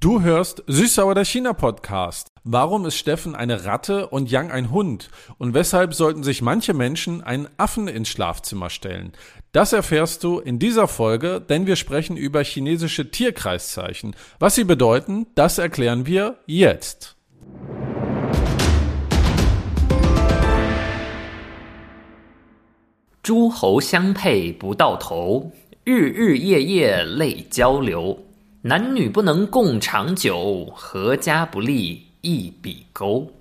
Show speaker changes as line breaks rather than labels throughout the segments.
Du hörst Süßsauer der China-Podcast. Warum ist Steffen eine Ratte und Yang ein Hund? Und weshalb sollten sich manche Menschen einen Affen ins Schlafzimmer stellen? Das erfährst du in dieser Folge, denn wir sprechen über chinesische Tierkreiszeichen. Was sie bedeuten, das erklären wir jetzt.
Zhu Hou Xiang Pei Bu Dao Tou, Yu Yu Ye Ye Lei Jiao Liu. 男女不能共长久，阖家不立一笔勾。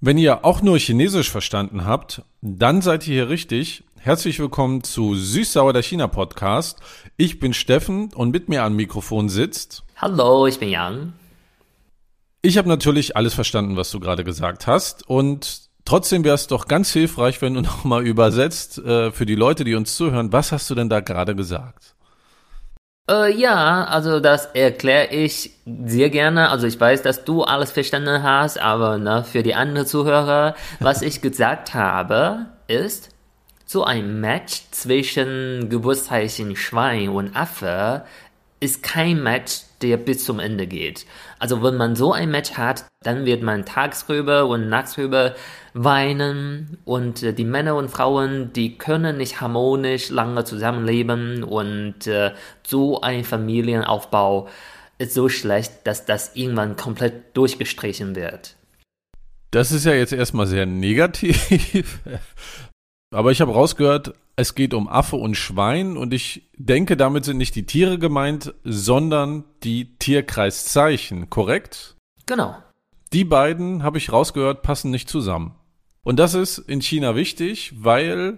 Wenn ihr auch nur Chinesisch verstanden habt, dann seid ihr hier richtig. Herzlich willkommen zu Süßsauer der China Podcast. Ich bin Steffen und mit mir am Mikrofon sitzt.
Hallo, ich bin Yang.
Ich habe natürlich alles verstanden, was du gerade gesagt hast und trotzdem wäre es doch ganz hilfreich, wenn du nochmal übersetzt äh, für die Leute, die uns zuhören. Was hast du denn da gerade gesagt?
Äh, ja, also das erkläre ich sehr gerne. Also ich weiß, dass du alles verstanden hast, aber ne, für die anderen Zuhörer, was ich gesagt habe, ist, so ein Match zwischen Geburtszeichen Schwein und Affe ist kein Match, der bis zum Ende geht. Also wenn man so ein Match hat, dann wird man tagsüber und nachts weinen und äh, die Männer und Frauen, die können nicht harmonisch lange zusammenleben und äh, so ein Familienaufbau ist so schlecht, dass das irgendwann komplett durchgestrichen wird.
Das ist ja jetzt erstmal sehr negativ. Aber ich habe rausgehört, es geht um Affe und Schwein und ich denke, damit sind nicht die Tiere gemeint, sondern die Tierkreiszeichen, korrekt?
Genau.
Die beiden, habe ich rausgehört, passen nicht zusammen. Und das ist in China wichtig, weil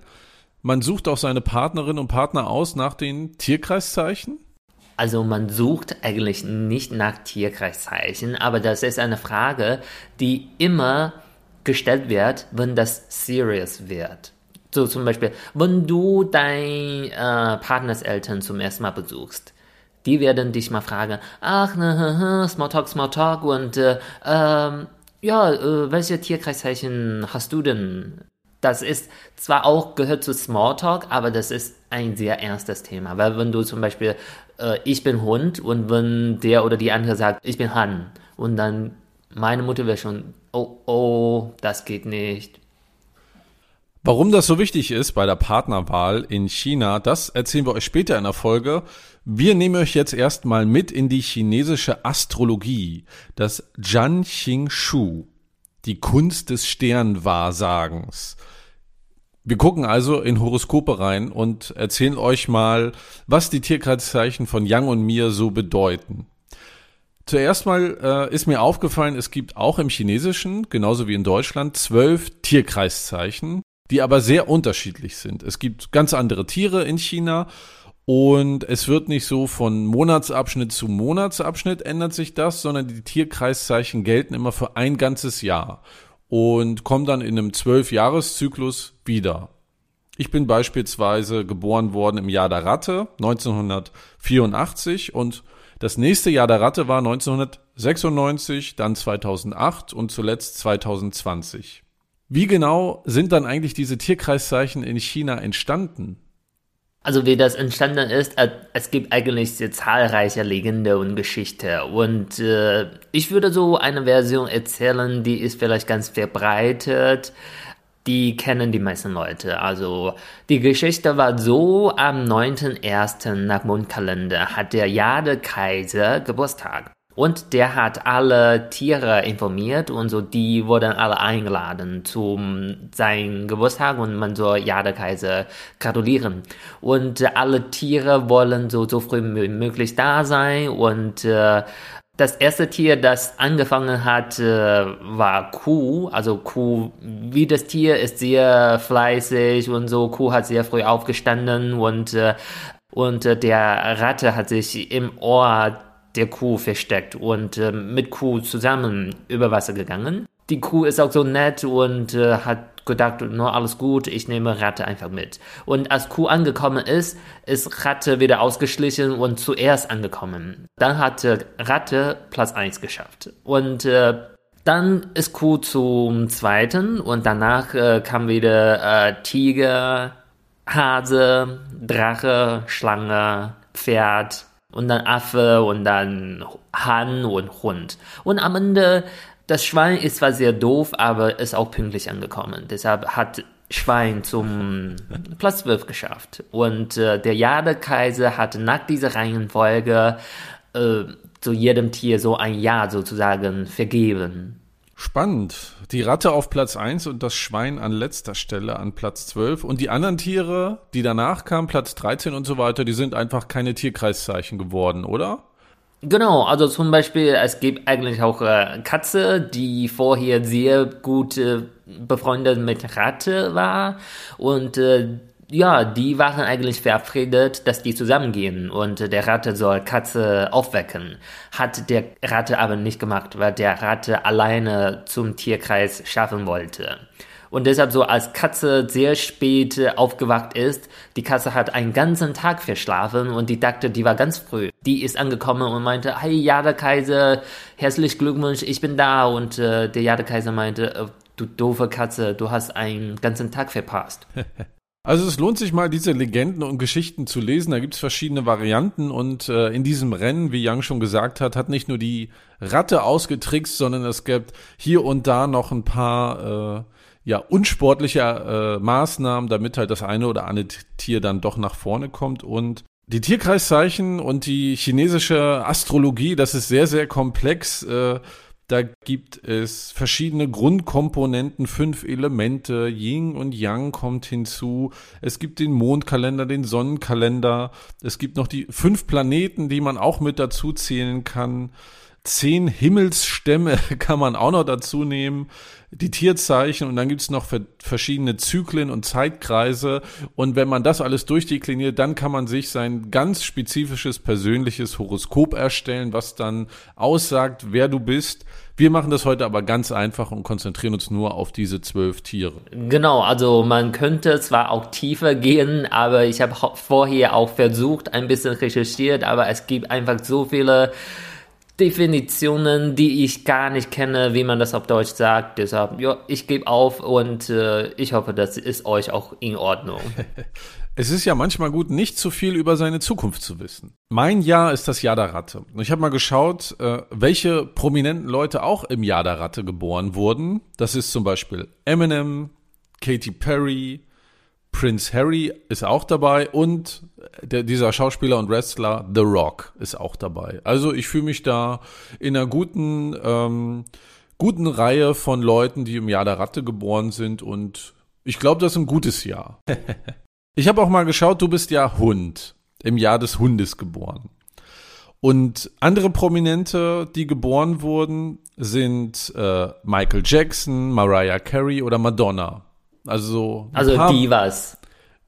man sucht auch seine Partnerinnen und Partner aus nach den Tierkreiszeichen.
Also man sucht eigentlich nicht nach Tierkreiszeichen, aber das ist eine Frage, die immer gestellt wird, wenn das serious wird. So zum Beispiel, wenn du dein äh, Partners zum ersten Mal besuchst, die werden dich mal fragen, ach, ne, Smalltalk, Smalltalk und äh, ähm, ja, äh, welche Tierkreiszeichen hast du denn? Das ist zwar auch gehört zu Smalltalk, aber das ist ein sehr ernstes Thema, weil wenn du zum Beispiel äh, ich bin Hund und wenn der oder die andere sagt, ich bin Han und dann meine Mutter wäre schon, oh, oh, das geht nicht.
Warum das so wichtig ist bei der Partnerwahl in China, das erzählen wir euch später in der Folge. Wir nehmen euch jetzt erstmal mit in die chinesische Astrologie, das Zhan Xing Shu, die Kunst des Sternwahrsagens. Wir gucken also in Horoskope rein und erzählen euch mal, was die Tierkreiszeichen von Yang und mir so bedeuten. Zuerst mal äh, ist mir aufgefallen, es gibt auch im Chinesischen, genauso wie in Deutschland, zwölf Tierkreiszeichen, die aber sehr unterschiedlich sind. Es gibt ganz andere Tiere in China und es wird nicht so von Monatsabschnitt zu Monatsabschnitt ändert sich das, sondern die Tierkreiszeichen gelten immer für ein ganzes Jahr und kommen dann in einem zwölf-Jahres-Zyklus wieder. Ich bin beispielsweise geboren worden im Jahr der Ratte 1984 und das nächste Jahr der Ratte war 1996, dann 2008 und zuletzt 2020. Wie genau sind dann eigentlich diese Tierkreiszeichen in China entstanden?
Also wie das entstanden ist, äh, es gibt eigentlich sehr zahlreiche Legende und Geschichte und äh, ich würde so eine Version erzählen, die ist vielleicht ganz verbreitet. Die kennen die meisten Leute. Also die Geschichte war so, am 9.1. nach Mondkalender hat der Jade-Kaiser Geburtstag. Und der hat alle Tiere informiert und so, die wurden alle eingeladen zum seinen Geburtstag und man soll Jade-Kaiser gratulieren. Und alle Tiere wollen so, so früh wie möglich da sein und äh, das erste Tier, das angefangen hat, äh, war Kuh. Also Kuh, wie das Tier, ist sehr fleißig und so. Kuh hat sehr früh aufgestanden und, äh, und äh, der Ratte hat sich im Ohr der Kuh versteckt und äh, mit Kuh zusammen über Wasser gegangen. Die Kuh ist auch so nett und äh, hat gedacht, nur alles gut, ich nehme Ratte einfach mit. Und als Kuh angekommen ist, ist Ratte wieder ausgeschlichen und zuerst angekommen. Dann hatte Ratte Platz 1 geschafft. Und äh, dann ist Kuh zum zweiten und danach äh, kam wieder äh, Tiger, Hase, Drache, Schlange, Pferd, und dann Affe und dann Hahn und Hund. Und am Ende, das Schwein ist zwar sehr doof, aber ist auch pünktlich angekommen. Deshalb hat Schwein zum Platz 12 geschafft. Und äh, der Jadekaiser hat nach dieser Reihenfolge äh, zu jedem Tier so ein Jahr sozusagen vergeben.
Spannend. Die Ratte auf Platz 1 und das Schwein an letzter Stelle an Platz 12. Und die anderen Tiere, die danach kamen, Platz 13 und so weiter, die sind einfach keine Tierkreiszeichen geworden, oder?
Genau, also zum Beispiel, es gibt eigentlich auch äh, Katze, die vorher sehr gut äh, befreundet mit Ratte war und äh, ja, die waren eigentlich verabredet, dass die zusammengehen und der Ratte soll Katze aufwecken. Hat der Ratte aber nicht gemacht, weil der Ratte alleine zum Tierkreis schaffen wollte. Und deshalb so, als Katze sehr spät aufgewacht ist, die Katze hat einen ganzen Tag verschlafen und die dachte, die war ganz früh. Die ist angekommen und meinte, hey Jadekaiser, herzlich Glückwunsch, ich bin da. Und äh, der Jadekaiser meinte, äh, du doofe Katze, du hast einen ganzen Tag verpasst.
Also es lohnt sich mal, diese Legenden und Geschichten zu lesen. Da gibt es verschiedene Varianten und äh, in diesem Rennen, wie Yang schon gesagt hat, hat nicht nur die Ratte ausgetrickst, sondern es gibt hier und da noch ein paar äh, ja unsportliche äh, Maßnahmen, damit halt das eine oder andere Tier dann doch nach vorne kommt und die Tierkreiszeichen und die chinesische Astrologie, das ist sehr, sehr komplex. Äh, da gibt es verschiedene Grundkomponenten, fünf Elemente, Yin und Yang kommt hinzu. Es gibt den Mondkalender, den Sonnenkalender. Es gibt noch die fünf Planeten, die man auch mit dazu zählen kann. Zehn Himmelsstämme kann man auch noch dazu nehmen die Tierzeichen und dann gibt es noch verschiedene Zyklen und Zeitkreise. Und wenn man das alles durchdekliniert, dann kann man sich sein ganz spezifisches persönliches Horoskop erstellen, was dann aussagt, wer du bist. Wir machen das heute aber ganz einfach und konzentrieren uns nur auf diese zwölf Tiere.
Genau, also man könnte zwar auch tiefer gehen, aber ich habe vorher auch versucht, ein bisschen recherchiert, aber es gibt einfach so viele Definitionen, die ich gar nicht kenne, wie man das auf Deutsch sagt. Deshalb, ja, ich gebe auf und äh, ich hoffe, das ist euch auch in Ordnung.
Es ist ja manchmal gut, nicht zu viel über seine Zukunft zu wissen. Mein Jahr ist das Jahr der Ratte. Ich habe mal geschaut, äh, welche prominenten Leute auch im Jahr der Ratte geboren wurden. Das ist zum Beispiel Eminem, Katy Perry, Prince Harry ist auch dabei und der, dieser Schauspieler und Wrestler The Rock ist auch dabei. Also ich fühle mich da in einer guten, ähm, guten Reihe von Leuten, die im Jahr der Ratte geboren sind und ich glaube, das ist ein gutes Jahr. ich habe auch mal geschaut, du bist ja Hund, im Jahr des Hundes geboren. Und andere Prominente, die geboren wurden, sind äh, Michael Jackson, Mariah Carey oder Madonna. Also,
also paar, Divas.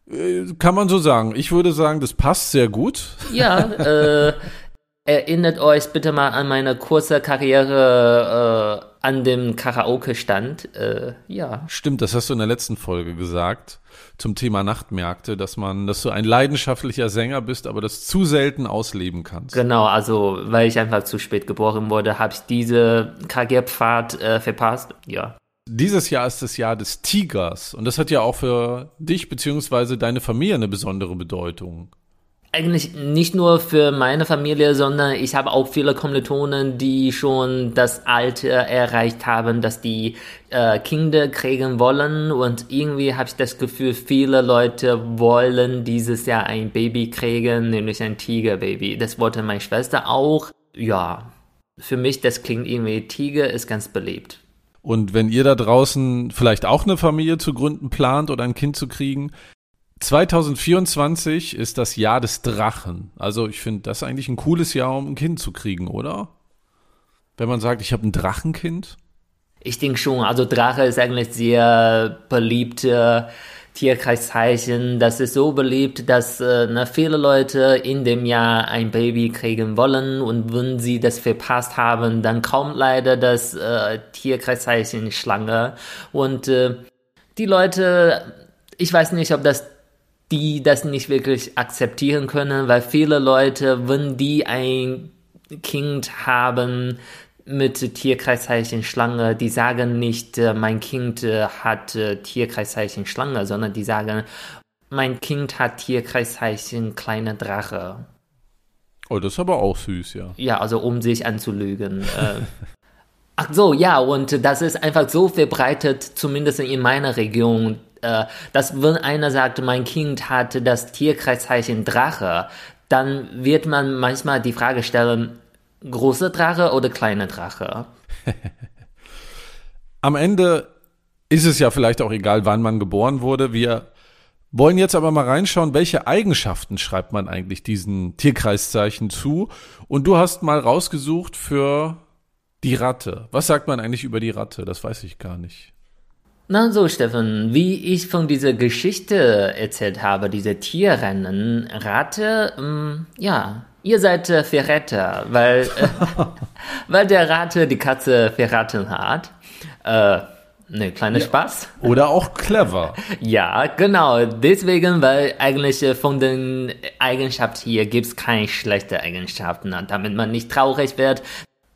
Äh, kann man so sagen. Ich würde sagen, das passt sehr gut.
Ja, äh, erinnert euch bitte mal an meine kurze Karriere äh, an dem Karaoke-Stand. Äh, ja.
Stimmt, das hast du in der letzten Folge gesagt zum Thema Nachtmärkte, dass man, dass du ein leidenschaftlicher Sänger bist, aber das zu selten ausleben kannst.
Genau, also weil ich einfach zu spät geboren wurde, habe ich diese Karrierepfad äh, verpasst. Ja.
Dieses Jahr ist das Jahr des Tigers und das hat ja auch für dich bzw. deine Familie eine besondere Bedeutung.
Eigentlich nicht nur für meine Familie, sondern ich habe auch viele Kommilitonen, die schon das Alter erreicht haben, dass die äh, Kinder kriegen wollen und irgendwie habe ich das Gefühl, viele Leute wollen dieses Jahr ein Baby kriegen, nämlich ein Tigerbaby. Das wollte meine Schwester auch. Ja, für mich, das klingt irgendwie, Tiger ist ganz beliebt.
Und wenn ihr da draußen vielleicht auch eine Familie zu gründen plant oder ein Kind zu kriegen, 2024 ist das Jahr des Drachen. Also ich finde das eigentlich ein cooles Jahr, um ein Kind zu kriegen, oder? Wenn man sagt, ich habe ein Drachenkind.
Ich denke schon. Also Drache ist eigentlich sehr beliebte Tierkreiszeichen. Das ist so beliebt, dass äh, ne, viele Leute in dem Jahr ein Baby kriegen wollen und wenn sie das verpasst haben, dann kommt leider das äh, Tierkreiszeichen Schlange. Und äh, die Leute, ich weiß nicht, ob das die das nicht wirklich akzeptieren können, weil viele Leute, wenn die ein Kind haben, mit Tierkreiszeichen Schlange, die sagen nicht, äh, mein Kind äh, hat äh, Tierkreiszeichen Schlange, sondern die sagen, mein Kind hat Tierkreiszeichen kleine Drache.
Oh, das ist aber auch süß, ja.
Ja, also um sich anzulügen. Ach so, ja, und das ist einfach so verbreitet, zumindest in meiner Region, dass wenn einer sagt, mein Kind hat das Tierkreiszeichen Drache, dann wird man manchmal die Frage stellen, große Drache oder kleine Drache?
Am Ende ist es ja vielleicht auch egal, wann man geboren wurde. Wir wollen jetzt aber mal reinschauen, welche Eigenschaften schreibt man eigentlich diesen Tierkreiszeichen zu. Und du hast mal rausgesucht für die Ratte. Was sagt man eigentlich über die Ratte? Das weiß ich gar nicht.
Na so, Steffen, wie ich von dieser Geschichte erzählt habe, diese Tierrennen, Ratte, ähm, ja, ihr seid äh, Verräter, weil, äh, weil der Ratte die Katze verraten hat. Äh, Ne, kleiner ja. Spaß.
Oder auch clever.
ja, genau. Deswegen, weil eigentlich äh, von den Eigenschaften hier gibt es keine schlechten Eigenschaften, damit man nicht traurig wird.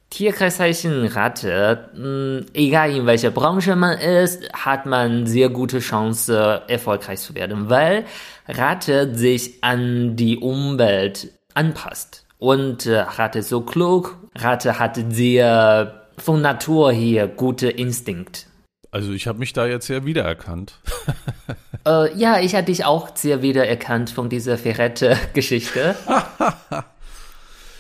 Tierkreiszeichen Ratte, mh, egal in welcher Branche man ist, hat man sehr gute Chance, erfolgreich zu werden, weil Ratte sich an die Umwelt anpasst. Und äh, Ratte so klug, Ratte hat sehr von Natur her gute Instinkt.
Also ich habe mich da jetzt sehr wiedererkannt.
äh, ja, ich hatte dich auch sehr wiedererkannt von dieser Ferrette-Geschichte.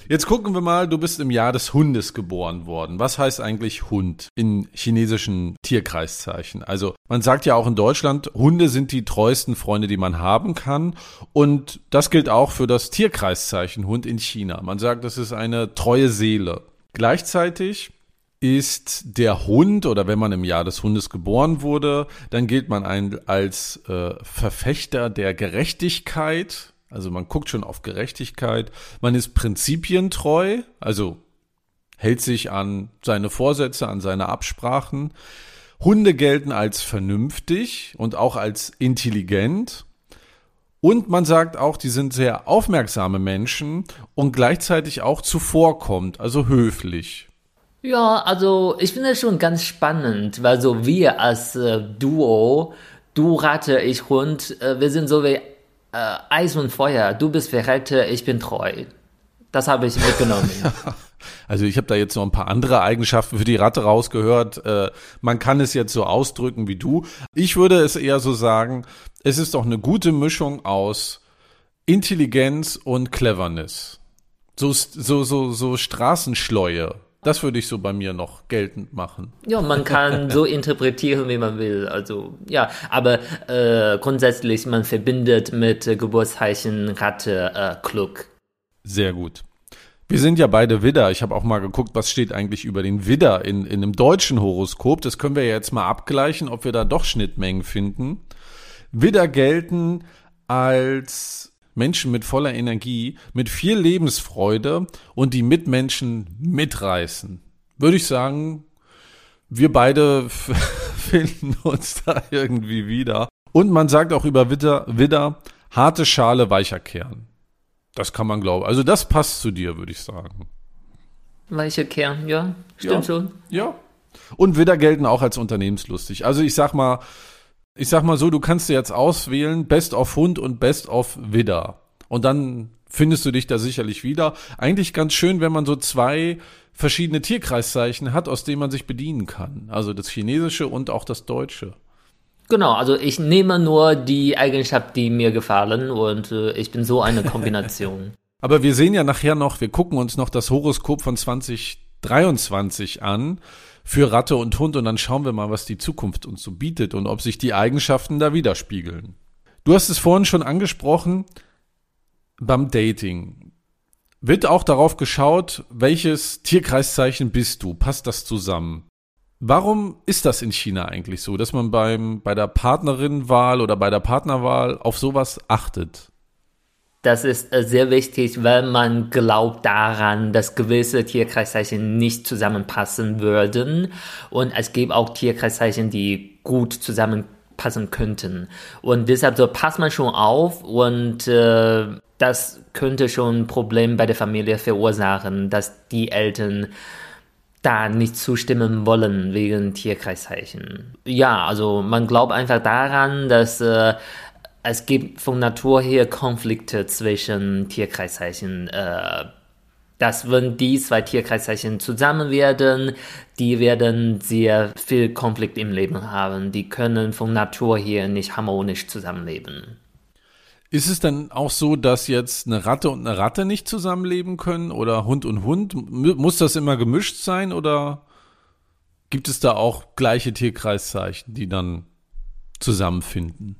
Jetzt gucken wir mal, du bist im Jahr des Hundes geboren worden. Was heißt eigentlich Hund in chinesischen Tierkreiszeichen? Also man sagt ja auch in Deutschland, Hunde sind die treuesten Freunde, die man haben kann. Und das gilt auch für das Tierkreiszeichen Hund in China. Man sagt, das ist eine treue Seele. Gleichzeitig ist der Hund oder wenn man im Jahr des Hundes geboren wurde, dann gilt man ein, als äh, Verfechter der Gerechtigkeit. Also man guckt schon auf Gerechtigkeit. Man ist prinzipientreu, also hält sich an seine Vorsätze, an seine Absprachen. Hunde gelten als vernünftig und auch als intelligent. Und man sagt auch, die sind sehr aufmerksame Menschen und gleichzeitig auch zuvorkommt, also höflich.
Ja, also ich finde es schon ganz spannend, weil so wir als äh, Duo, du Ratte, ich Hund, äh, wir sind so wie äh, Eis und Feuer. Du bist Verräter, ich bin treu. Das habe ich mitgenommen.
Also ich habe da jetzt noch ein paar andere Eigenschaften für die Ratte rausgehört. Äh, man kann es jetzt so ausdrücken wie du. Ich würde es eher so sagen, es ist doch eine gute Mischung aus Intelligenz und Cleverness. So, so, so, so Straßenschleue das würde ich so bei mir noch geltend machen.
Ja, man kann so interpretieren, wie man will. Also ja, aber äh, grundsätzlich man verbindet mit äh, Geburtszeichen Ratte äh, klug.
Sehr gut. Wir sind ja beide Widder. Ich habe auch mal geguckt, was steht eigentlich über den Widder in, in einem deutschen Horoskop. Das können wir jetzt mal abgleichen, ob wir da doch Schnittmengen finden. Widder gelten als Menschen mit voller Energie, mit viel Lebensfreude und die Mitmenschen mitreißen. Würde ich sagen, wir beide finden uns da irgendwie wieder. Und man sagt auch über Widder, Widder harte Schale, weicher Kern. Das kann man glauben. Also das passt zu dir, würde ich sagen.
Weicher Kern, ja, stimmt ja, schon.
Ja. Und Widder gelten auch als unternehmenslustig. Also ich sag mal, ich sag mal so, du kannst dir jetzt auswählen, Best of Hund und Best of Widder. Und dann findest du dich da sicherlich wieder. Eigentlich ganz schön, wenn man so zwei verschiedene Tierkreiszeichen hat, aus denen man sich bedienen kann. Also das chinesische und auch das deutsche.
Genau, also ich nehme nur die Eigenschaft, die mir gefallen und äh, ich bin so eine Kombination.
Aber wir sehen ja nachher noch, wir gucken uns noch das Horoskop von 2023 an für Ratte und Hund und dann schauen wir mal, was die Zukunft uns so bietet und ob sich die Eigenschaften da widerspiegeln. Du hast es vorhin schon angesprochen, beim Dating. Wird auch darauf geschaut, welches Tierkreiszeichen bist du? Passt das zusammen? Warum ist das in China eigentlich so, dass man beim, bei der Partnerinnenwahl oder bei der Partnerwahl auf sowas achtet?
Das ist äh, sehr wichtig, weil man glaubt daran, dass gewisse Tierkreiszeichen nicht zusammenpassen würden. Und es gibt auch Tierkreiszeichen, die gut zusammenpassen könnten. Und deshalb so passt man schon auf und äh, das könnte schon ein Problem bei der Familie verursachen, dass die Eltern da nicht zustimmen wollen wegen Tierkreiszeichen. Ja, also man glaubt einfach daran, dass äh, es gibt von Natur her Konflikte zwischen Tierkreiszeichen. Äh, dass wenn die zwei Tierkreiszeichen zusammen werden, die werden sehr viel Konflikt im Leben haben. Die können von Natur her nicht harmonisch zusammenleben.
Ist es dann auch so, dass jetzt eine Ratte und eine Ratte nicht zusammenleben können oder Hund und Hund? Muss das immer gemischt sein oder gibt es da auch gleiche Tierkreiszeichen, die dann zusammenfinden?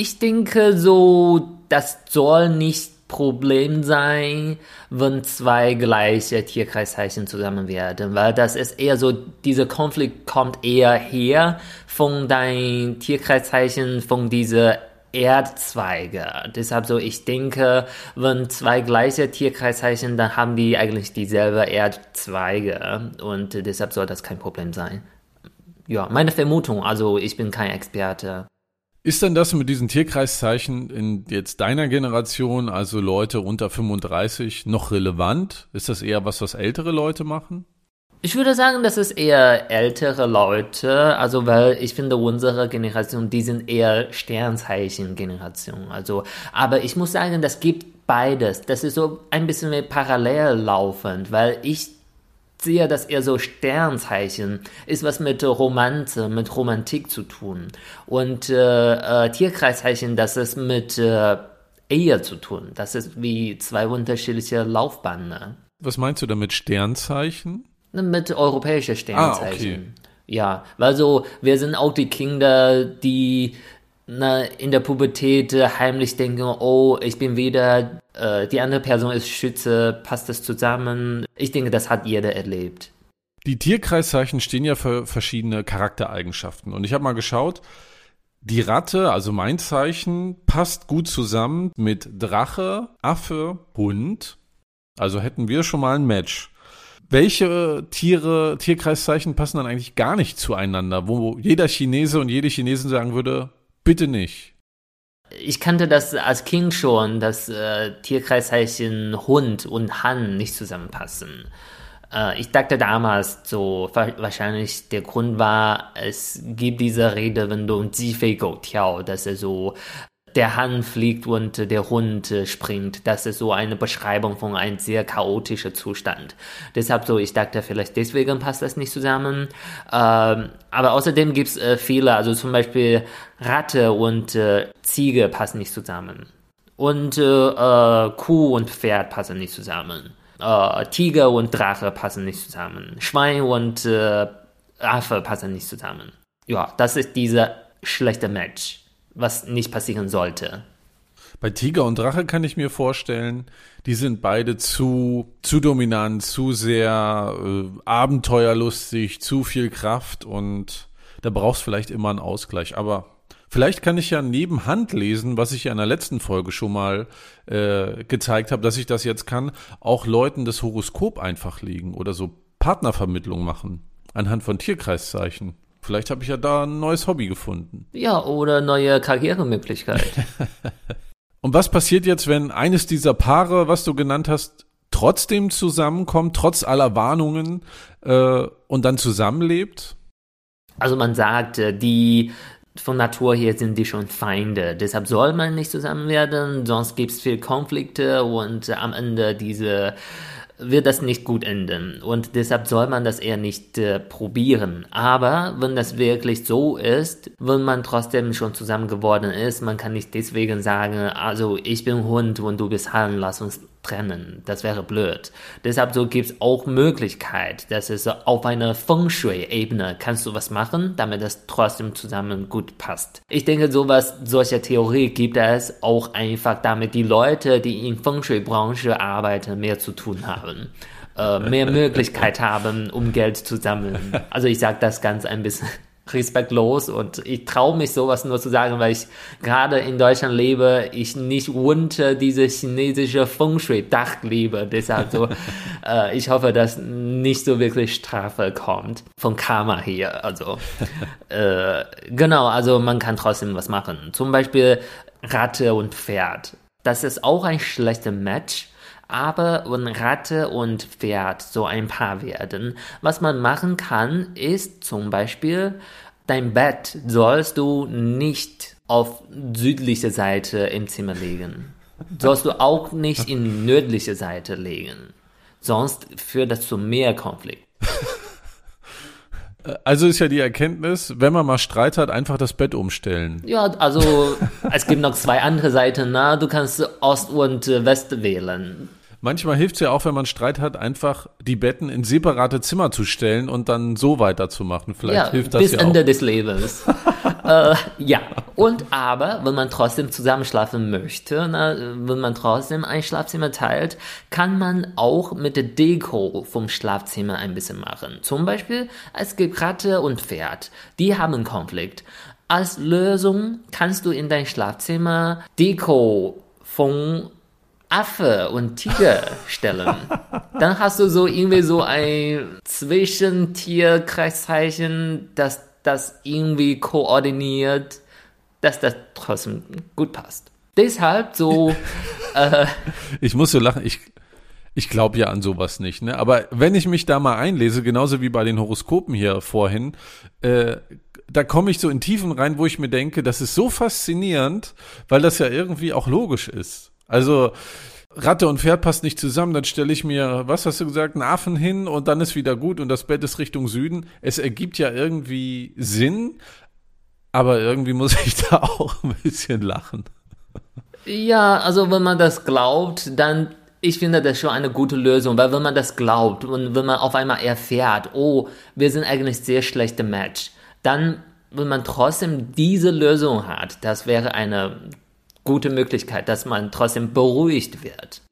Ich denke so, das soll nicht Problem sein, wenn zwei gleiche Tierkreiszeichen zusammen werden, weil das ist eher so, dieser Konflikt kommt eher her von dein Tierkreiszeichen, von dieser Erdzweige. Deshalb so, ich denke, wenn zwei gleiche Tierkreiszeichen, dann haben die eigentlich dieselbe Erdzweige und deshalb soll das kein Problem sein. Ja, meine Vermutung, also ich bin kein Experte.
Ist denn das mit diesen Tierkreiszeichen in jetzt deiner Generation, also Leute unter 35, noch relevant? Ist das eher was, was ältere Leute machen?
Ich würde sagen, das ist eher ältere Leute, also weil ich finde, unsere Generation, die sind eher Sternzeichen-Generation. Also, aber ich muss sagen, das gibt beides. Das ist so ein bisschen parallel laufend, weil ich sehe das eher so Sternzeichen, ist was mit Romanze, mit Romantik zu tun. Und äh, äh, Tierkreiszeichen, das ist mit äh, Ehe zu tun. Das ist wie zwei unterschiedliche Laufbahnen.
Was meinst du damit Sternzeichen?
Mit europäischen Sternzeichen. Ah, okay. Ja, weil so, wir sind auch die Kinder, die na, in der Pubertät heimlich denken, oh, ich bin wieder, äh, die andere Person ist Schütze, passt das zusammen? Ich denke, das hat jeder erlebt.
Die Tierkreiszeichen stehen ja für verschiedene Charaktereigenschaften. Und ich habe mal geschaut, die Ratte, also mein Zeichen, passt gut zusammen mit Drache, Affe, Hund. Also hätten wir schon mal ein Match. Welche Tiere, Tierkreiszeichen passen dann eigentlich gar nicht zueinander, wo jeder Chinese und jede Chinesin sagen würde, Bitte nicht.
Ich kannte das als Kind schon, dass äh, Tierkreiszeichen Hund und Han nicht zusammenpassen. Äh, ich dachte damals so, wahrscheinlich der Grund war, es gibt diese Rede, wenn du ein Jifei Go Tiao, dass er so der Hahn fliegt und der Hund äh, springt. Das ist so eine Beschreibung von einem sehr chaotischen Zustand. Deshalb so, ich dachte, vielleicht deswegen passt das nicht zusammen. Ähm, aber außerdem gibt es äh, viele, also zum Beispiel Ratte und äh, Ziege passen nicht zusammen. Und äh, äh Kuh und Pferd passen nicht zusammen. Äh, Tiger und Drache passen nicht zusammen. Schwein und Affe passen nicht zusammen. Ja, das ist dieser schlechte Match was nicht passieren sollte.
Bei Tiger und Drache kann ich mir vorstellen, die sind beide zu, zu dominant, zu sehr äh, abenteuerlustig, zu viel Kraft und da brauchst vielleicht immer einen Ausgleich. Aber vielleicht kann ich ja neben Hand lesen, was ich ja in der letzten Folge schon mal äh, gezeigt habe, dass ich das jetzt kann, auch Leuten das Horoskop einfach legen oder so Partnervermittlung machen anhand von Tierkreiszeichen. Vielleicht habe ich ja da ein neues Hobby gefunden.
Ja, oder neue Karrieremöglichkeit.
Und was passiert jetzt, wenn eines dieser Paare, was du genannt hast, trotzdem zusammenkommt, trotz aller Warnungen äh, und dann zusammenlebt?
Also man sagt, äh, die von Natur her sind die schon Feinde. Deshalb soll man nicht zusammen werden, sonst gibt es viel Konflikte und am Ende diese wird das nicht gut enden. Und deshalb soll man das eher nicht äh, probieren. Aber wenn das wirklich so ist, wenn man trotzdem schon zusammen geworden ist, man kann nicht deswegen sagen, also ich bin Hund und du bist Hahn, lass uns trennen. Das wäre blöd. Deshalb so gibt es auch Möglichkeit, dass es auf einer Feng Shui-Ebene kannst du was machen, damit das trotzdem zusammen gut passt. Ich denke, sowas, solche Theorie gibt es auch einfach, damit die Leute, die in Feng Shui-Branche arbeiten, mehr zu tun haben. Äh, mehr Möglichkeit haben, um Geld zu sammeln. Also ich sage das ganz ein bisschen respektlos und ich traue mich sowas nur zu sagen, weil ich gerade in Deutschland lebe, ich nicht unter diese chinesische Feng Shui-Dach lebe. Deshalb so, äh, ich hoffe, dass nicht so wirklich Strafe kommt von Karma hier. Also äh, genau, also man kann trotzdem was machen. Zum Beispiel Ratte und Pferd. Das ist auch ein schlechter Match aber wenn Ratte und Pferd so ein Paar werden, was man machen kann, ist zum Beispiel, dein Bett sollst du nicht auf südliche Seite im Zimmer legen. Sollst du auch nicht in nördliche Seite legen. Sonst führt das zu mehr Konflikt.
Also ist ja die Erkenntnis, wenn man mal Streit hat, einfach das Bett umstellen.
Ja, also es gibt noch zwei andere Seiten. Na? Du kannst Ost und West wählen.
Manchmal hilft es ja auch, wenn man Streit hat, einfach die Betten in separate Zimmer zu stellen und dann so weiterzumachen. Vielleicht
ja,
hilft das
bis
ja
Ende
auch.
des Lebens. äh, ja, und aber, wenn man trotzdem zusammenschlafen möchte, na, wenn man trotzdem ein Schlafzimmer teilt, kann man auch mit der Deko vom Schlafzimmer ein bisschen machen. Zum Beispiel, es gibt Ratte und Pferd. Die haben einen Konflikt. Als Lösung kannst du in dein Schlafzimmer Deko von Affe und Tiger stellen. Dann hast du so irgendwie so ein Zwischentierkreiszeichen, das das irgendwie koordiniert, dass das trotzdem gut passt. Deshalb so, äh,
Ich muss so lachen, ich, ich glaube ja an sowas nicht, ne? Aber wenn ich mich da mal einlese, genauso wie bei den Horoskopen hier vorhin, äh, da komme ich so in Tiefen rein, wo ich mir denke, das ist so faszinierend, weil das ja irgendwie auch logisch ist. Also Ratte und Pferd passt nicht zusammen, dann stelle ich mir, was hast du gesagt, einen Affen hin und dann ist wieder gut und das Bett ist Richtung Süden. Es ergibt ja irgendwie Sinn, aber irgendwie muss ich da auch ein bisschen lachen.
ja, also wenn man das glaubt, dann ich finde das schon eine gute Lösung, weil wenn man das glaubt und wenn man auf einmal erfährt, oh, wir sind eigentlich sehr schlechte Match, dann, wenn man trotzdem diese Lösung hat, das wäre eine gute Möglichkeit, dass man trotzdem beruhigt wird.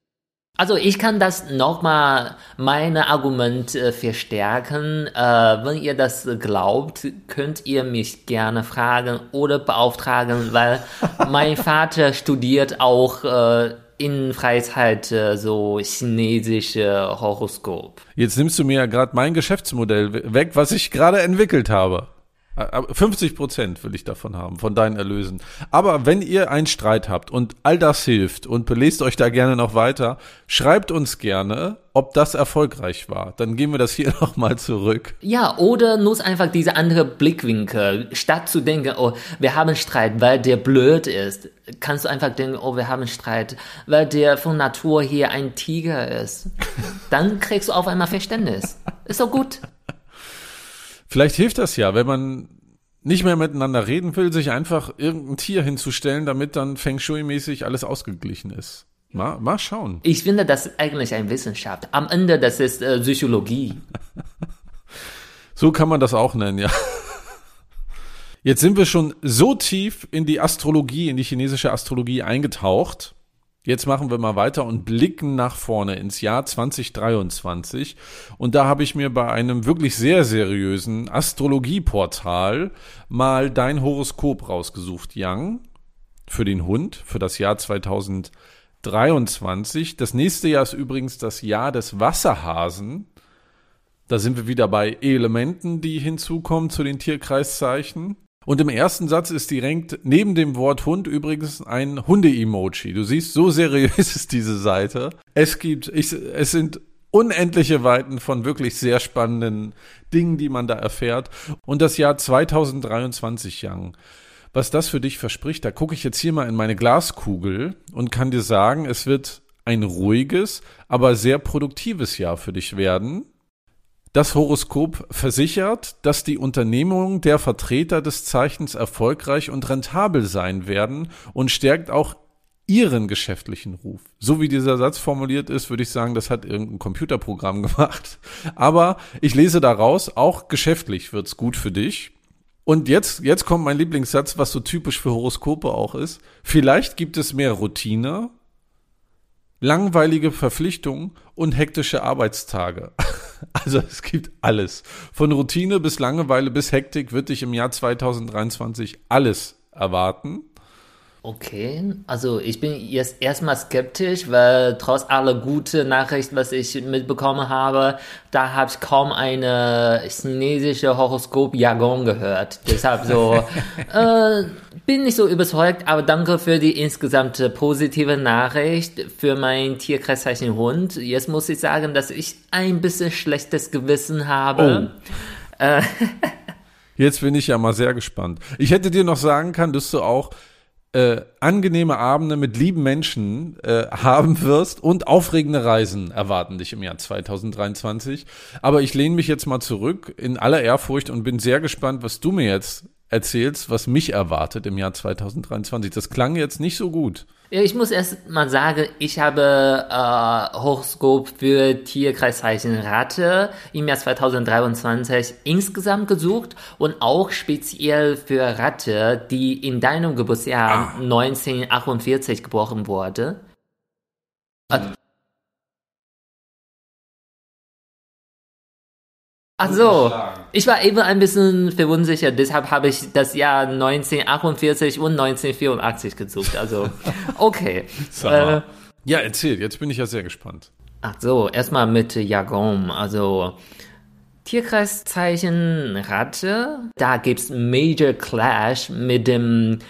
Also ich kann das nochmal meine Argument äh, verstärken. Äh, wenn ihr das glaubt, könnt ihr mich gerne fragen oder beauftragen, weil mein Vater studiert auch äh, in Freizeit äh, so chinesische Horoskop.
Jetzt nimmst du mir ja gerade mein Geschäftsmodell we- weg, was ich gerade entwickelt habe. Aber 50 Prozent will ich davon haben, von deinen Erlösen. Aber wenn ihr einen Streit habt und all das hilft und belest euch da gerne noch weiter, schreibt uns gerne, ob das erfolgreich war. Dann gehen wir das hier nochmal zurück.
Ja, oder nutzt einfach diese andere Blickwinkel. Statt zu denken, oh, wir haben Streit, weil der blöd ist, kannst du einfach denken, oh, wir haben Streit, weil der von Natur hier ein Tiger ist. Dann kriegst du auf einmal Verständnis. Ist doch gut.
Vielleicht hilft das ja, wenn man nicht mehr miteinander reden will, sich einfach irgendein Tier hinzustellen, damit dann Feng Shui-mäßig alles ausgeglichen ist. Mal, mal schauen.
Ich finde, das ist eigentlich eine Wissenschaft. Am Ende, das ist äh, Psychologie.
So kann man das auch nennen, ja. Jetzt sind wir schon so tief in die Astrologie, in die chinesische Astrologie eingetaucht. Jetzt machen wir mal weiter und blicken nach vorne ins Jahr 2023. Und da habe ich mir bei einem wirklich sehr seriösen Astrologieportal mal dein Horoskop rausgesucht, Yang, für den Hund, für das Jahr 2023. Das nächste Jahr ist übrigens das Jahr des Wasserhasen. Da sind wir wieder bei Elementen, die hinzukommen zu den Tierkreiszeichen. Und im ersten Satz ist direkt neben dem Wort Hund übrigens ein Hunde-Emoji. Du siehst, so seriös ist diese Seite. Es gibt, ich, es sind unendliche Weiten von wirklich sehr spannenden Dingen, die man da erfährt. Und das Jahr 2023, Young. Was das für dich verspricht, da gucke ich jetzt hier mal in meine Glaskugel und kann dir sagen, es wird ein ruhiges, aber sehr produktives Jahr für dich werden. Das Horoskop versichert, dass die Unternehmungen der Vertreter des Zeichens erfolgreich und rentabel sein werden und stärkt auch ihren geschäftlichen Ruf. So wie dieser Satz formuliert ist, würde ich sagen, das hat irgendein Computerprogramm gemacht. Aber ich lese daraus, auch geschäftlich wird's gut für dich. Und jetzt, jetzt kommt mein Lieblingssatz, was so typisch für Horoskope auch ist. Vielleicht gibt es mehr Routine, langweilige Verpflichtungen und hektische Arbeitstage. Also es gibt alles. Von Routine bis Langeweile bis Hektik wird dich im Jahr 2023 alles erwarten.
Okay, also ich bin jetzt erstmal skeptisch, weil trotz aller guten Nachrichten, was ich mitbekommen habe, da habe ich kaum eine chinesische Horoskop-Jargon gehört. Deshalb so, äh, bin nicht so überzeugt, aber danke für die insgesamt positive Nachricht für mein Tierkreiszeichen Hund. Jetzt muss ich sagen, dass ich ein bisschen schlechtes Gewissen habe. Äh,
Jetzt bin ich ja mal sehr gespannt. Ich hätte dir noch sagen können, dass du auch äh, angenehme Abende mit lieben Menschen äh, haben wirst und aufregende Reisen erwarten dich im Jahr 2023. Aber ich lehne mich jetzt mal zurück in aller Ehrfurcht und bin sehr gespannt, was du mir jetzt erzählst, was mich erwartet im Jahr 2023. Das klang jetzt nicht so gut.
Ja, ich muss erst mal sagen, ich habe äh, Horoskop für Tierkreiszeichen Ratte im Jahr 2023 insgesamt gesucht und auch speziell für Ratte, die in deinem Geburtsjahr ah. 1948 geboren wurde. Ach so, ich war eben ein bisschen verunsichert, deshalb habe ich das Jahr 1948 und 1984 gesucht. Also, okay.
äh, ja, erzähl, jetzt bin ich ja sehr gespannt.
Ach so, erstmal mit Jargon, also Tierkreiszeichen Ratte, da gibt's Major Clash mit dem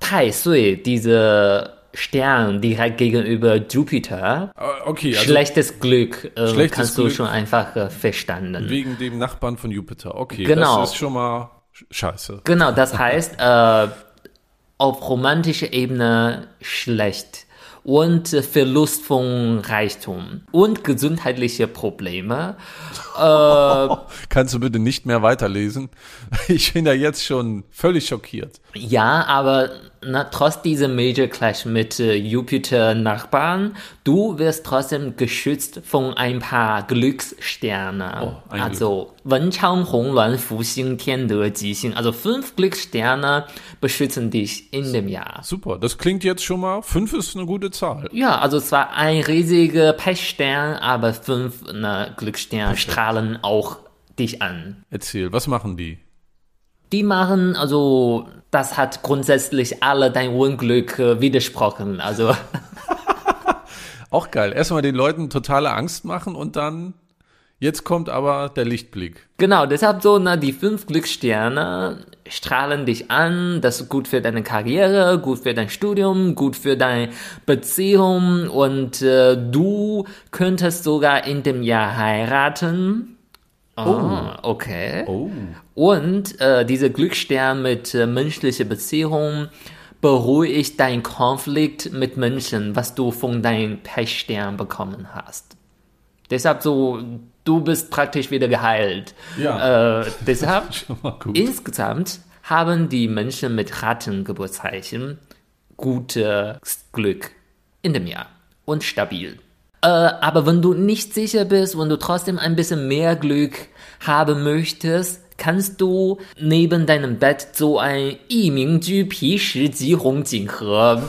Tai Sui, diese Stern direkt gegenüber Jupiter.
Ah, okay,
also schlechtes Glück äh, schlechtes kannst Glück du schon einfach äh, verstanden.
Wegen dem Nachbarn von Jupiter. Okay, genau. das ist schon mal scheiße.
Genau, das heißt äh, auf romantischer Ebene schlecht und Verlust von Reichtum und gesundheitliche Probleme.
äh, Kannst du bitte nicht mehr weiterlesen? Ich bin ja jetzt schon völlig schockiert.
Ja, aber na, trotz dieser Major Clash mit äh, Jupiter-Nachbarn, du wirst trotzdem geschützt von ein paar Glückssterne. Oh, ein also Wenchang, Hongluan, Fuxing, Tiande, Jixing. Also fünf Glückssterne beschützen dich in dem Jahr.
Super, das klingt jetzt schon mal. Fünf ist eine gute Zahl.
Ja, also zwar ein riesiger Pechstern, aber fünf ne, Glückssterne strahlen auch dich an.
Erzähl, was machen die?
Die machen, also das hat grundsätzlich alle dein Unglück äh, widersprochen. Also
auch geil. Erstmal den Leuten totale Angst machen und dann jetzt kommt aber der Lichtblick.
Genau, deshalb so, na, die fünf Glückssterne strahlen dich an. Das ist gut für deine Karriere, gut für dein Studium, gut für deine Beziehung und äh, du könntest sogar in dem Jahr heiraten. Oh, oh, okay. Oh. Und äh, dieser Glücksstern mit äh, menschlicher Beziehung beruhigt dein Konflikt mit Menschen, was du von deinem Pechstern bekommen hast. Deshalb so, du bist praktisch wieder geheilt. Ja. Äh, deshalb insgesamt haben die Menschen mit Rattengeburtszeichen gutes Glück in dem Jahr und stabil. Äh, aber wenn du nicht sicher bist, wenn du trotzdem ein bisschen mehr Glück haben möchtest, kannst du neben deinem Bett so ein Yimingju Pishi Jihong Jinghe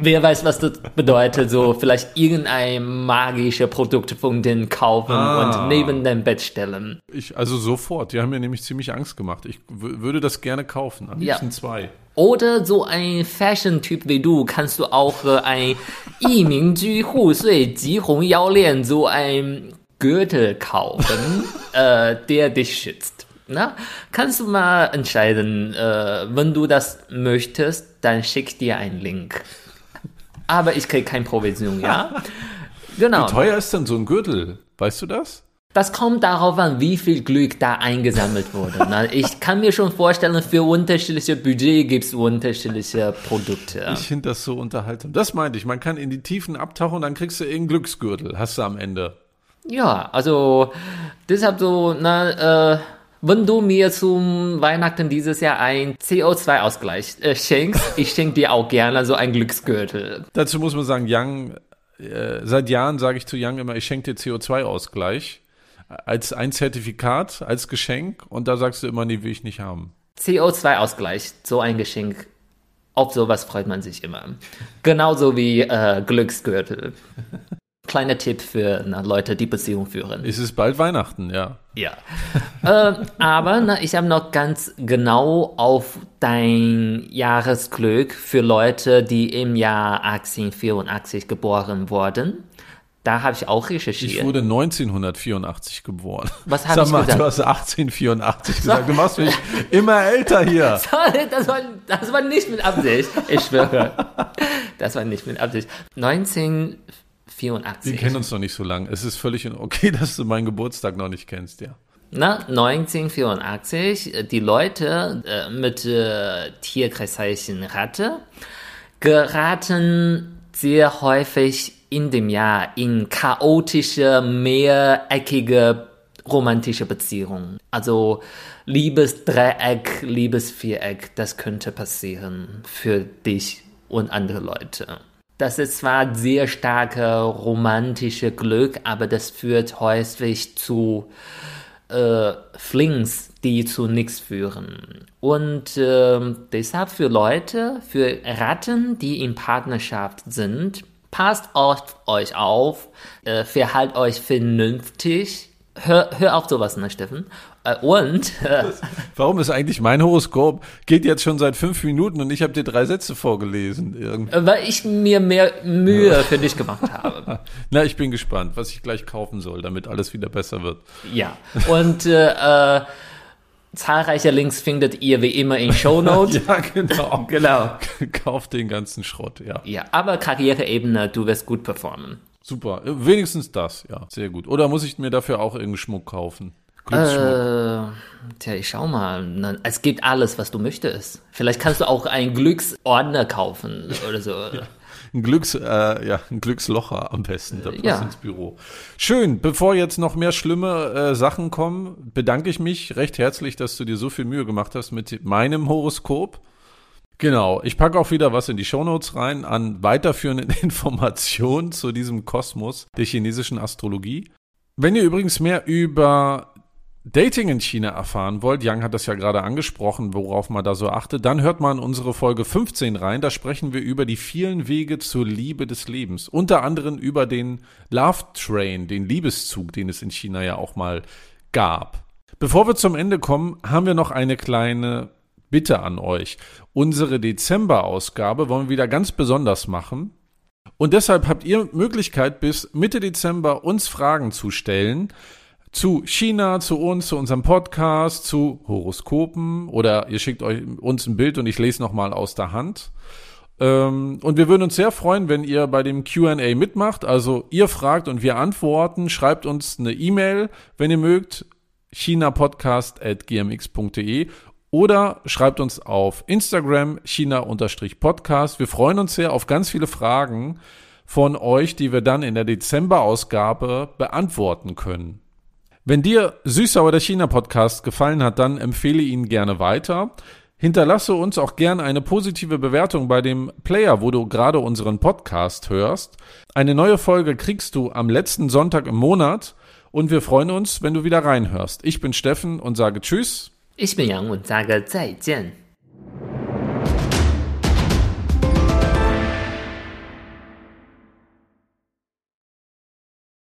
wer weiß, was das bedeutet, so vielleicht irgendein magisches Produkt von denen kaufen ah. und neben dein Bett stellen.
Ich, also sofort, die haben mir nämlich ziemlich Angst gemacht. Ich würde das gerne kaufen, am liebsten ja. zwei.
Oder so ein Fashion-Typ wie du kannst du auch äh, ein Yimingju Hu Sui Jihong Yao Lian, so ein Gürtel kaufen, äh, der dich schützt. Na, kannst du mal entscheiden, äh, wenn du das möchtest, dann schick dir einen Link. Aber ich krieg keine Provision, ja?
Genau. Wie teuer ist denn so ein Gürtel? Weißt du das?
Das kommt darauf an, wie viel Glück da eingesammelt wurde. Ich kann mir schon vorstellen, für unterschiedliche Budget gibt es unterschiedliche Produkte.
Ich finde das so unterhaltsam. Das meinte ich. Man kann in die Tiefen abtauchen und dann kriegst du irgendeinen Glücksgürtel. Hast du am Ende.
Ja, also deshalb so, na, äh, wenn du mir zum Weihnachten dieses Jahr ein CO2-Ausgleich äh, schenkst, ich schenke dir auch gerne so ein Glücksgürtel.
Dazu muss man sagen, Young, äh, seit Jahren sage ich zu Young immer, ich schenke dir CO2-Ausgleich als ein Zertifikat, als Geschenk und da sagst du immer, nee, will ich nicht haben.
CO2-Ausgleich, so ein Geschenk. Auf sowas freut man sich immer. Genauso wie äh, Glücksgürtel. Kleiner Tipp für na, Leute, die Beziehung führen.
Es ist bald Weihnachten, ja.
Ja. äh, aber na, ich habe noch ganz genau auf dein Jahresglück für Leute, die im Jahr 1884 geboren wurden. Da habe ich auch recherchiert.
Ich wurde 1984 geboren.
Was habe ich mal, gesagt?
Du hast 1884 gesagt. Du machst mich immer älter hier.
Sorry, das war, das war nicht mit Absicht. Ich schwöre. Das war nicht mit Absicht. 1984.
Wir kennen uns noch nicht so lange. Es ist völlig okay, dass du meinen Geburtstag noch nicht kennst, ja.
Na, 1984, die Leute äh, mit äh, Tierkreiszeichen Ratte geraten sehr häufig in dem Jahr in chaotische, mehreckige romantische Beziehungen. Also Liebesdreieck, Liebesviereck, das könnte passieren für dich und andere Leute. Das ist zwar sehr starke romantische Glück, aber das führt häufig zu äh, Flings, die zu nichts führen. Und äh, deshalb für Leute, für Ratten, die in Partnerschaft sind, passt auf euch auf, äh, verhalt euch vernünftig. Hör, hör auf sowas, ne, Steffen? Äh, und. Äh,
Warum ist eigentlich mein Horoskop? Geht jetzt schon seit fünf Minuten und ich habe dir drei Sätze vorgelesen.
Irgendwie. Äh, weil ich mir mehr Mühe für dich gemacht habe.
Na, ich bin gespannt, was ich gleich kaufen soll, damit alles wieder besser wird.
Ja. Und äh, äh, zahlreiche Links findet ihr wie immer in Show Notes.
ja, genau. genau. Kauft den ganzen Schrott, ja.
Ja, aber Karriereebene, du wirst gut performen.
Super, wenigstens das, ja, sehr gut. Oder muss ich mir dafür auch irgendeinen Schmuck kaufen?
Äh, tja, ich schau mal. Es gibt alles, was du möchtest. Vielleicht kannst du auch einen Glücksordner kaufen oder so.
ja. Ein, Glücks, äh, ja, ein Glückslocher am besten, da passt ja. ins Büro. Schön, bevor jetzt noch mehr schlimme äh, Sachen kommen, bedanke ich mich recht herzlich, dass du dir so viel Mühe gemacht hast mit meinem Horoskop. Genau, ich packe auch wieder was in die Shownotes rein an weiterführenden Informationen zu diesem Kosmos der chinesischen Astrologie. Wenn ihr übrigens mehr über Dating in China erfahren wollt, Yang hat das ja gerade angesprochen, worauf man da so achtet, dann hört mal in unsere Folge 15 rein. Da sprechen wir über die vielen Wege zur Liebe des Lebens. Unter anderem über den Love Train, den Liebeszug, den es in China ja auch mal gab. Bevor wir zum Ende kommen, haben wir noch eine kleine Bitte an euch. Unsere Dezember-Ausgabe wollen wir wieder ganz besonders machen. Und deshalb habt ihr Möglichkeit, bis Mitte Dezember uns Fragen zu stellen zu China, zu uns, zu unserem Podcast, zu Horoskopen oder ihr schickt euch uns ein Bild und ich lese nochmal aus der Hand. Ähm, und wir würden uns sehr freuen, wenn ihr bei dem QA mitmacht. Also ihr fragt und wir antworten. Schreibt uns eine E-Mail, wenn ihr mögt, chinapodcast.gmx.de oder schreibt uns auf Instagram china-podcast. Wir freuen uns sehr auf ganz viele Fragen von euch, die wir dann in der Dezember-Ausgabe beantworten können. Wenn dir Süßsauer der China Podcast gefallen hat, dann empfehle ihn gerne weiter. Hinterlasse uns auch gerne eine positive Bewertung bei dem Player, wo du gerade unseren Podcast hörst. Eine neue Folge kriegst du am letzten Sonntag im Monat und wir freuen uns, wenn du wieder reinhörst. Ich bin Steffen und sage Tschüss.
Ich bin Yang und sage 再见.